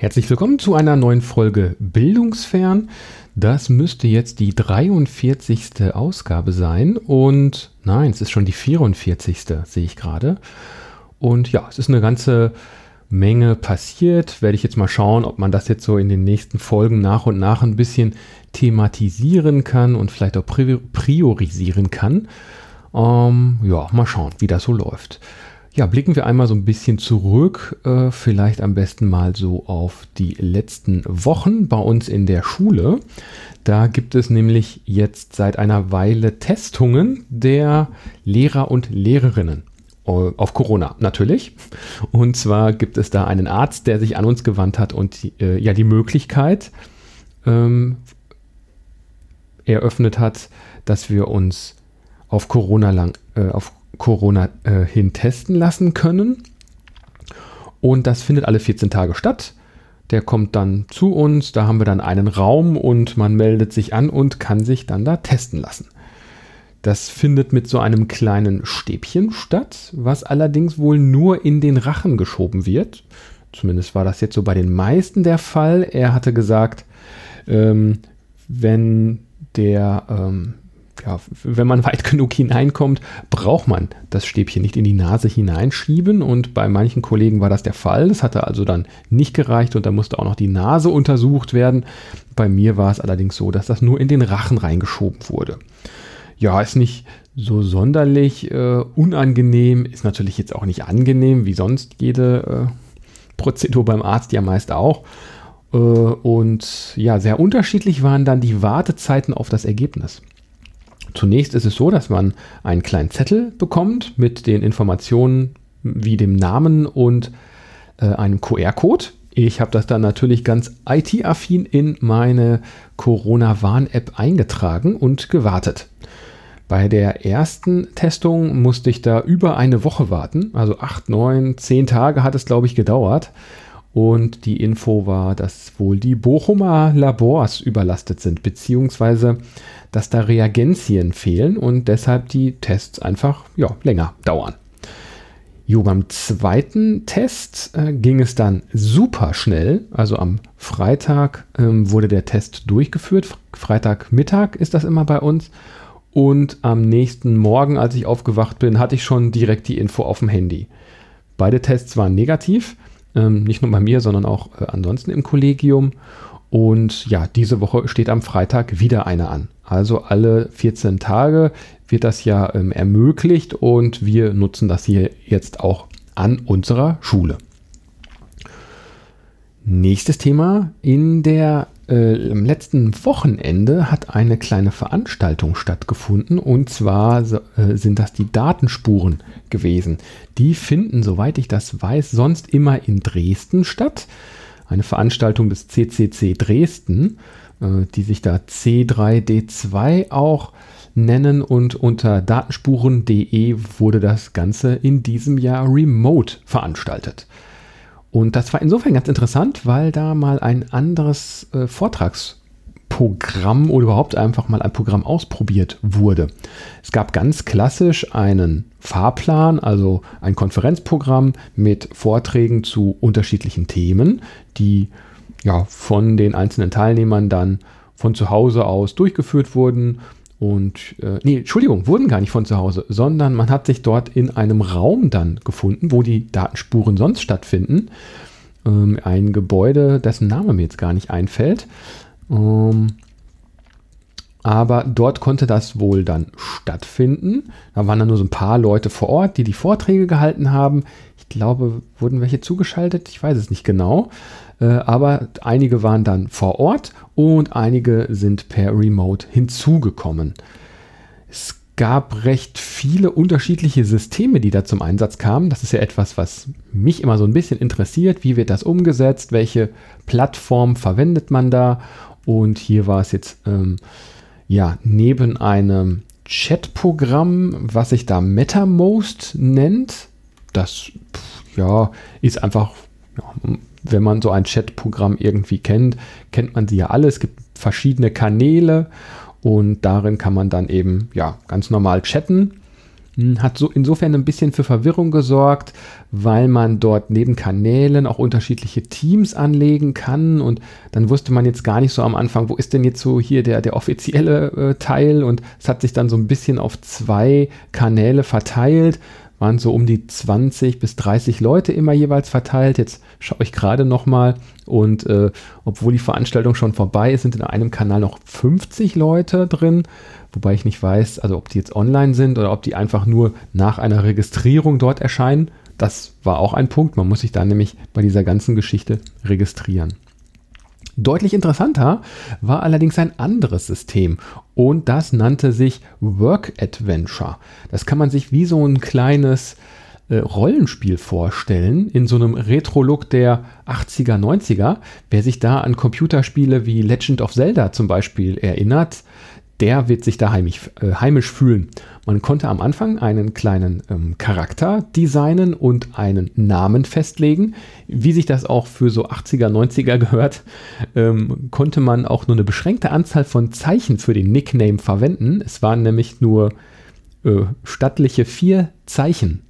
Herzlich willkommen zu einer neuen Folge Bildungsfern. Das müsste jetzt die 43. Ausgabe sein und nein, es ist schon die 44. sehe ich gerade. Und ja, es ist eine ganze Menge passiert. Werde ich jetzt mal schauen, ob man das jetzt so in den nächsten Folgen nach und nach ein bisschen thematisieren kann und vielleicht auch priorisieren kann. Ähm, ja, mal schauen, wie das so läuft. Ja, blicken wir einmal so ein bisschen zurück, äh, vielleicht am besten mal so auf die letzten Wochen bei uns in der Schule. Da gibt es nämlich jetzt seit einer Weile Testungen der Lehrer und Lehrerinnen äh, auf Corona natürlich. Und zwar gibt es da einen Arzt, der sich an uns gewandt hat und äh, ja die Möglichkeit ähm, eröffnet hat, dass wir uns auf Corona lang äh, auf Corona äh, hin testen lassen können. Und das findet alle 14 Tage statt. Der kommt dann zu uns, da haben wir dann einen Raum und man meldet sich an und kann sich dann da testen lassen. Das findet mit so einem kleinen Stäbchen statt, was allerdings wohl nur in den Rachen geschoben wird. Zumindest war das jetzt so bei den meisten der Fall. Er hatte gesagt, ähm, wenn der ähm, ja, wenn man weit genug hineinkommt, braucht man das Stäbchen nicht in die Nase hineinschieben. Und bei manchen Kollegen war das der Fall. Das hatte also dann nicht gereicht und da musste auch noch die Nase untersucht werden. Bei mir war es allerdings so, dass das nur in den Rachen reingeschoben wurde. Ja, ist nicht so sonderlich äh, unangenehm, ist natürlich jetzt auch nicht angenehm, wie sonst jede äh, Prozedur beim Arzt ja meist auch. Äh, und ja, sehr unterschiedlich waren dann die Wartezeiten auf das Ergebnis. Zunächst ist es so, dass man einen kleinen Zettel bekommt mit den Informationen wie dem Namen und äh, einem QR-Code. Ich habe das dann natürlich ganz IT-affin in meine Corona-Warn-App eingetragen und gewartet. Bei der ersten Testung musste ich da über eine Woche warten, also acht, neun, zehn Tage hat es, glaube ich, gedauert. Und die Info war, dass wohl die Bochumer Labors überlastet sind, beziehungsweise dass da Reagenzien fehlen und deshalb die Tests einfach ja, länger dauern. Jo, beim zweiten Test äh, ging es dann super schnell. Also am Freitag ähm, wurde der Test durchgeführt. Freitagmittag ist das immer bei uns. Und am nächsten Morgen, als ich aufgewacht bin, hatte ich schon direkt die Info auf dem Handy. Beide Tests waren negativ. Ähm, nicht nur bei mir, sondern auch äh, ansonsten im Kollegium. Und ja, diese Woche steht am Freitag wieder eine an. Also alle 14 Tage wird das ja ähm, ermöglicht und wir nutzen das hier jetzt auch an unserer Schule. Nächstes Thema. In der äh, am letzten Wochenende hat eine kleine Veranstaltung stattgefunden und zwar äh, sind das die Datenspuren gewesen. Die finden, soweit ich das weiß, sonst immer in Dresden statt. Eine Veranstaltung des CCC Dresden, äh, die sich da C3D2 auch nennen und unter datenspuren.de wurde das Ganze in diesem Jahr remote veranstaltet. Und das war insofern ganz interessant, weil da mal ein anderes äh, Vortragsprogramm oder überhaupt einfach mal ein Programm ausprobiert wurde. Es gab ganz klassisch einen Fahrplan, also ein Konferenzprogramm mit Vorträgen zu unterschiedlichen Themen, die ja von den einzelnen Teilnehmern dann von zu Hause aus durchgeführt wurden und äh, nee, Entschuldigung, wurden gar nicht von zu Hause, sondern man hat sich dort in einem Raum dann gefunden, wo die Datenspuren sonst stattfinden. Ähm, ein Gebäude, dessen Name mir jetzt gar nicht einfällt. Ähm, aber dort konnte das wohl dann stattfinden. Da waren dann nur so ein paar Leute vor Ort, die die Vorträge gehalten haben. Ich glaube, wurden welche zugeschaltet? Ich weiß es nicht genau. Äh, aber einige waren dann vor Ort und einige sind per Remote hinzugekommen. Es gab recht viele unterschiedliche Systeme, die da zum Einsatz kamen. Das ist ja etwas, was mich immer so ein bisschen interessiert. Wie wird das umgesetzt? Welche Plattform verwendet man da? Und hier war es jetzt ähm, ja neben einem Chatprogramm, was sich da MetaMost nennt. Das ja, ist einfach ja, wenn man so ein Chatprogramm irgendwie kennt, kennt man sie ja alle. Es gibt verschiedene Kanäle und darin kann man dann eben ja ganz normal chatten. Hm, hat so insofern ein bisschen für Verwirrung gesorgt, weil man dort neben Kanälen auch unterschiedliche Teams anlegen kann und dann wusste man jetzt gar nicht so am Anfang, wo ist denn jetzt so hier der, der offizielle äh, Teil und es hat sich dann so ein bisschen auf zwei Kanäle verteilt, waren so um die 20 bis 30 Leute immer jeweils verteilt. Jetzt schaue ich gerade noch mal und äh, obwohl die Veranstaltung schon vorbei ist, sind in einem Kanal noch 50 Leute drin wobei ich nicht weiß, also ob die jetzt online sind oder ob die einfach nur nach einer Registrierung dort erscheinen. Das war auch ein Punkt. Man muss sich da nämlich bei dieser ganzen Geschichte registrieren. Deutlich interessanter war allerdings ein anderes System und das nannte sich Work Adventure. Das kann man sich wie so ein kleines äh, Rollenspiel vorstellen, in so einem Retro-Look der 80er, 90er. Wer sich da an Computerspiele wie Legend of Zelda zum Beispiel erinnert, der wird sich da heimisch, äh, heimisch fühlen. Man konnte am Anfang einen kleinen ähm, Charakter designen und einen Namen festlegen. Wie sich das auch für so 80er, 90er gehört, ähm, konnte man auch nur eine beschränkte Anzahl von Zeichen für den Nickname verwenden. Es waren nämlich nur äh, stattliche vier Zeichen.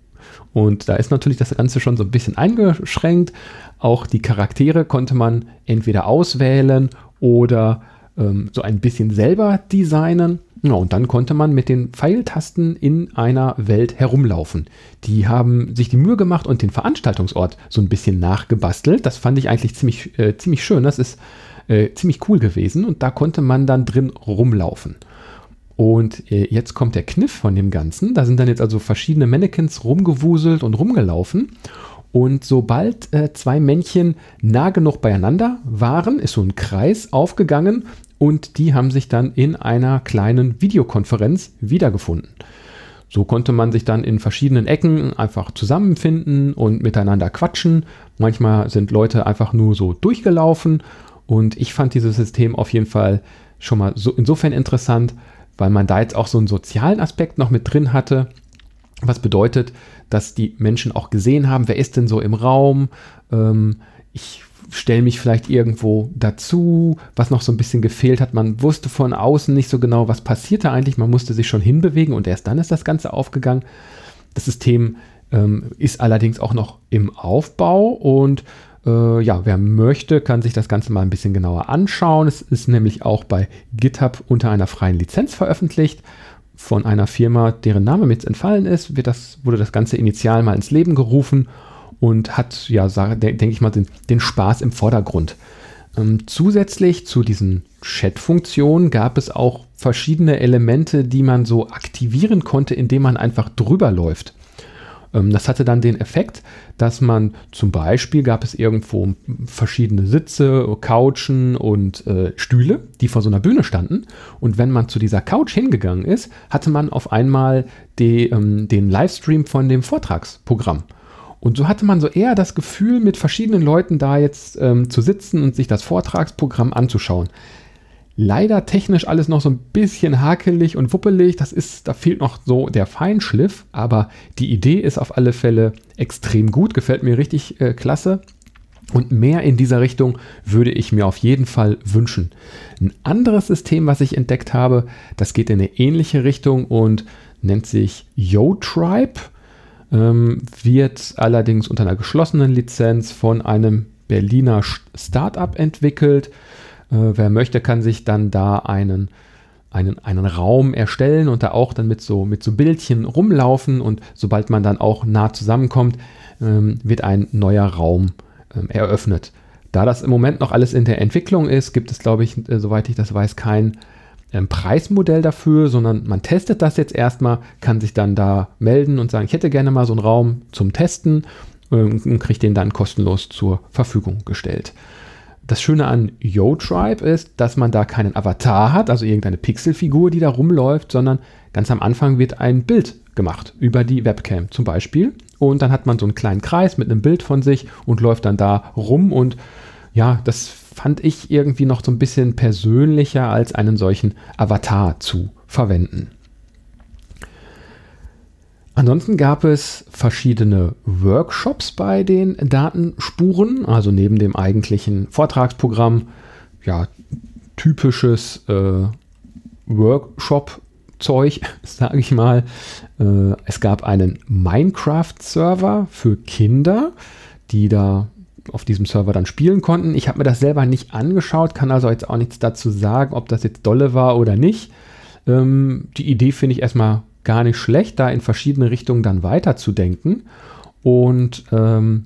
Und da ist natürlich das Ganze schon so ein bisschen eingeschränkt. Auch die Charaktere konnte man entweder auswählen oder ähm, so ein bisschen selber designen. Ja, und dann konnte man mit den Pfeiltasten in einer Welt herumlaufen. Die haben sich die Mühe gemacht und den Veranstaltungsort so ein bisschen nachgebastelt. Das fand ich eigentlich ziemlich, äh, ziemlich schön. Das ist äh, ziemlich cool gewesen und da konnte man dann drin rumlaufen. Und äh, jetzt kommt der Kniff von dem Ganzen. Da sind dann jetzt also verschiedene Mannequins rumgewuselt und rumgelaufen. Und sobald äh, zwei Männchen nah genug beieinander waren, ist so ein Kreis aufgegangen und die haben sich dann in einer kleinen Videokonferenz wiedergefunden. So konnte man sich dann in verschiedenen Ecken einfach zusammenfinden und miteinander quatschen. Manchmal sind Leute einfach nur so durchgelaufen und ich fand dieses System auf jeden Fall schon mal so insofern interessant, weil man da jetzt auch so einen sozialen Aspekt noch mit drin hatte. Was bedeutet, dass die Menschen auch gesehen haben, wer ist denn so im Raum. Ähm, ich stelle mich vielleicht irgendwo dazu, was noch so ein bisschen gefehlt hat. Man wusste von außen nicht so genau, was passierte eigentlich. Man musste sich schon hinbewegen und erst dann ist das Ganze aufgegangen. Das System ähm, ist allerdings auch noch im Aufbau und äh, ja, wer möchte, kann sich das Ganze mal ein bisschen genauer anschauen. Es ist nämlich auch bei GitHub unter einer freien Lizenz veröffentlicht von einer Firma, deren Name mir jetzt entfallen ist, das, wurde das Ganze initial mal ins Leben gerufen und hat, ja, denke ich mal, den, den, Spaß im Vordergrund. Ähm, zusätzlich zu diesen Chat-Funktionen gab es auch verschiedene Elemente, die man so aktivieren konnte, indem man einfach drüber läuft. Ähm, das hatte dann den Effekt, dass man zum Beispiel gab es irgendwo verschiedene Sitze, Couchen und äh, Stühle, die vor so einer Bühne standen. Und wenn man zu dieser Couch hingegangen ist, hatte man auf einmal die, ähm, den Livestream von dem Vortragsprogramm. Und so hatte man so eher das Gefühl, mit verschiedenen Leuten da jetzt ähm, zu sitzen und sich das Vortragsprogramm anzuschauen. Leider technisch alles noch so ein bisschen hakelig und wuppelig. Das ist, da fehlt noch so der Feinschliff, aber die Idee ist auf alle Fälle extrem gut, gefällt mir richtig äh, klasse. Und mehr in dieser Richtung würde ich mir auf jeden Fall wünschen. Ein anderes System, was ich entdeckt habe, das geht in eine ähnliche Richtung und nennt sich YoTribe, ähm, wird allerdings unter einer geschlossenen Lizenz von einem Berliner Startup entwickelt. Äh, wer möchte, kann sich dann da einen, einen, einen Raum erstellen und da auch dann mit so, mit so Bildchen rumlaufen und sobald man dann auch nah zusammenkommt, ähm, wird ein neuer Raum ähm, eröffnet. Da das im Moment noch alles in der Entwicklung ist, gibt es, glaube ich, äh, soweit ich das weiß, kein ähm, Preismodell dafür, sondern man testet das jetzt erstmal, kann sich dann da melden und sagen, ich hätte gerne mal so einen Raum zum Testen ähm, und kriegt den dann kostenlos zur Verfügung gestellt. Das Schöne an YoTribe ist, dass man da keinen Avatar hat, also irgendeine Pixelfigur, die da rumläuft, sondern ganz am Anfang wird ein Bild gemacht über die Webcam zum Beispiel. Und dann hat man so einen kleinen Kreis mit einem Bild von sich und läuft dann da rum. Und ja, das fand ich irgendwie noch so ein bisschen persönlicher als einen solchen Avatar zu verwenden. Ansonsten gab es verschiedene Workshops bei den Datenspuren, also neben dem eigentlichen Vortragsprogramm, ja, typisches äh, Workshop Zeug, sage ich mal. Äh, es gab einen Minecraft-Server für Kinder, die da auf diesem Server dann spielen konnten. Ich habe mir das selber nicht angeschaut, kann also jetzt auch nichts dazu sagen, ob das jetzt dolle war oder nicht. Ähm, die Idee finde ich erstmal gar nicht schlecht, da in verschiedene Richtungen dann weiterzudenken. Und ähm,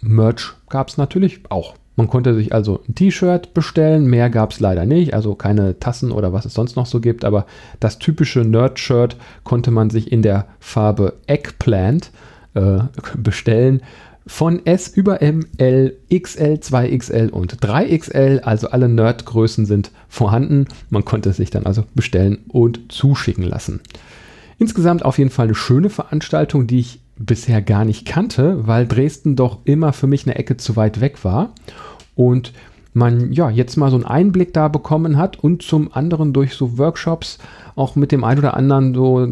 Merch gab es natürlich auch. Man konnte sich also ein T-Shirt bestellen, mehr gab es leider nicht, also keine Tassen oder was es sonst noch so gibt, aber das typische Nerd-Shirt konnte man sich in der Farbe Eggplant äh, bestellen. Von S über M, L, XL, 2XL und 3XL, also alle Nerd-Größen sind vorhanden. Man konnte es sich dann also bestellen und zuschicken lassen. Insgesamt auf jeden Fall eine schöne Veranstaltung, die ich bisher gar nicht kannte, weil Dresden doch immer für mich eine Ecke zu weit weg war. Und man ja jetzt mal so einen Einblick da bekommen hat und zum anderen durch so Workshops auch mit dem einen oder anderen so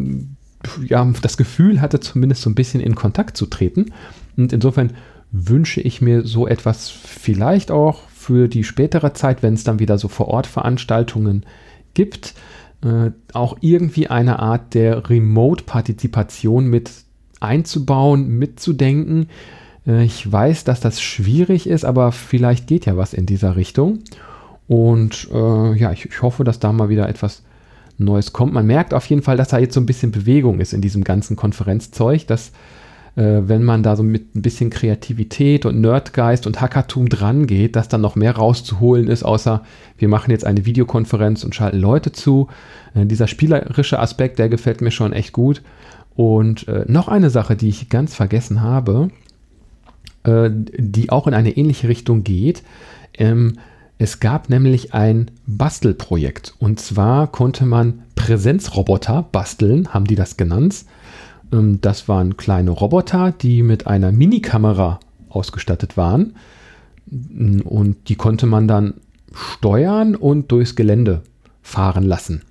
ja das Gefühl hatte, zumindest so ein bisschen in Kontakt zu treten. Und insofern wünsche ich mir so etwas vielleicht auch für die spätere Zeit, wenn es dann wieder so vor Ort Veranstaltungen gibt, äh, auch irgendwie eine Art der Remote-Partizipation mit einzubauen, mitzudenken. Äh, ich weiß, dass das schwierig ist, aber vielleicht geht ja was in dieser Richtung. Und äh, ja, ich, ich, hoffe, dass da mal wieder etwas Neues kommt. Man merkt auf jeden Fall, dass da jetzt so ein bisschen Bewegung ist in diesem ganzen Konferenzzeug, dass wenn man da so mit ein bisschen Kreativität und Nerdgeist und Hackertum dran geht, dass dann noch mehr rauszuholen ist, außer wir machen jetzt eine Videokonferenz und schalten Leute zu. Äh, dieser spielerische Aspekt, der gefällt mir schon echt gut. Und äh, noch eine Sache, die ich ganz vergessen habe, äh, die auch in eine ähnliche Richtung geht. Ähm, es gab nämlich ein Bastelprojekt. Und zwar konnte man Präsenzroboter basteln, haben die das genannt. Ähm, das waren kleine Roboter, die mit einer Minikamera ausgestattet waren. Und die konnte man dann steuern und durchs Gelände fahren lassen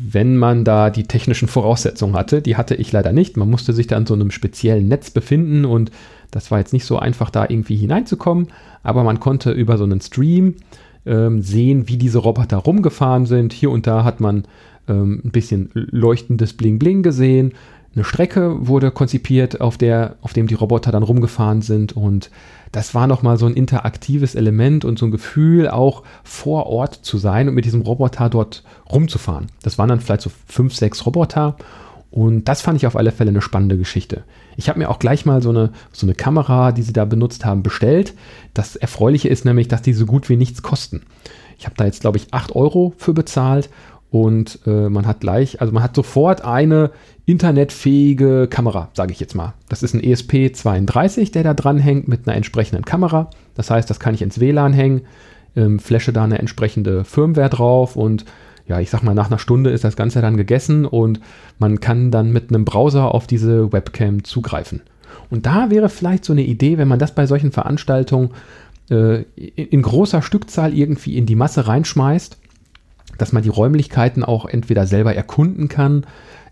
wenn man da die technischen Voraussetzungen hatte. Die hatte ich leider nicht. Man musste sich da in so einem speziellen Netz befinden und das war jetzt nicht so einfach, da irgendwie hineinzukommen. Aber man konnte über so einen Stream ähm, sehen, wie diese Roboter rumgefahren sind. Hier und da hat man ähm, ein bisschen leuchtendes Bling-Bling gesehen. Eine Strecke wurde konzipiert, auf der, auf dem die Roboter dann rumgefahren sind und das war nochmal so ein interaktives Element und so ein Gefühl, auch vor Ort zu sein und mit diesem Roboter dort rumzufahren. Das waren dann vielleicht so fünf, sechs Roboter und das fand ich auf alle Fälle eine spannende Geschichte. Ich habe mir auch gleich mal so eine, so eine Kamera, die sie da benutzt haben, bestellt. Das Erfreuliche ist nämlich, dass die so gut wie nichts kosten. Ich habe da jetzt, glaube ich, 8 Euro für bezahlt und äh, man hat gleich, also man hat sofort eine internetfähige Kamera, sage ich jetzt mal. Das ist ein ESP32, der da dran hängt mit einer entsprechenden Kamera. Das heißt, das kann ich ins WLAN hängen, ähm, flashe da eine entsprechende Firmware drauf und ja, ich sag mal, nach einer Stunde ist das Ganze dann gegessen und man kann dann mit einem Browser auf diese Webcam zugreifen. Und da wäre vielleicht so eine Idee, wenn man das bei solchen Veranstaltungen äh, in großer Stückzahl irgendwie in die Masse reinschmeißt, dass man die Räumlichkeiten auch entweder selber erkunden kann,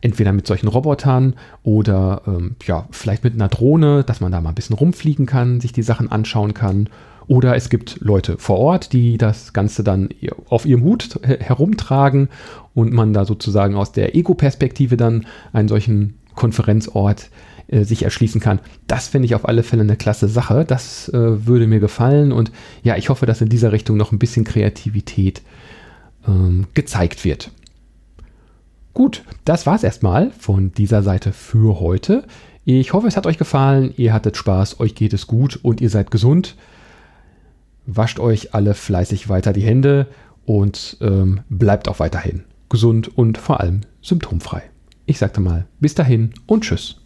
entweder mit solchen Robotern oder ähm, ja, vielleicht mit einer Drohne, dass man da mal ein bisschen rumfliegen kann, sich die Sachen anschauen kann. Oder es gibt Leute vor Ort, die das Ganze dann auf ihrem Hut herumtragen und man da sozusagen aus der Ego-Perspektive dann einen solchen Konferenzort äh, sich erschließen kann. Das finde ich auf alle Fälle eine klasse Sache. Das äh, würde mir gefallen und ja, ich hoffe, dass in dieser Richtung noch ein bisschen Kreativität gezeigt wird. Gut, das war's erstmal von dieser Seite für heute. Ich hoffe, es hat euch gefallen, ihr hattet Spaß, euch geht es gut und ihr seid gesund. Wascht euch alle fleißig weiter die Hände und ähm, bleibt auch weiterhin gesund und vor allem symptomfrei. Ich sagte mal, bis dahin und tschüss.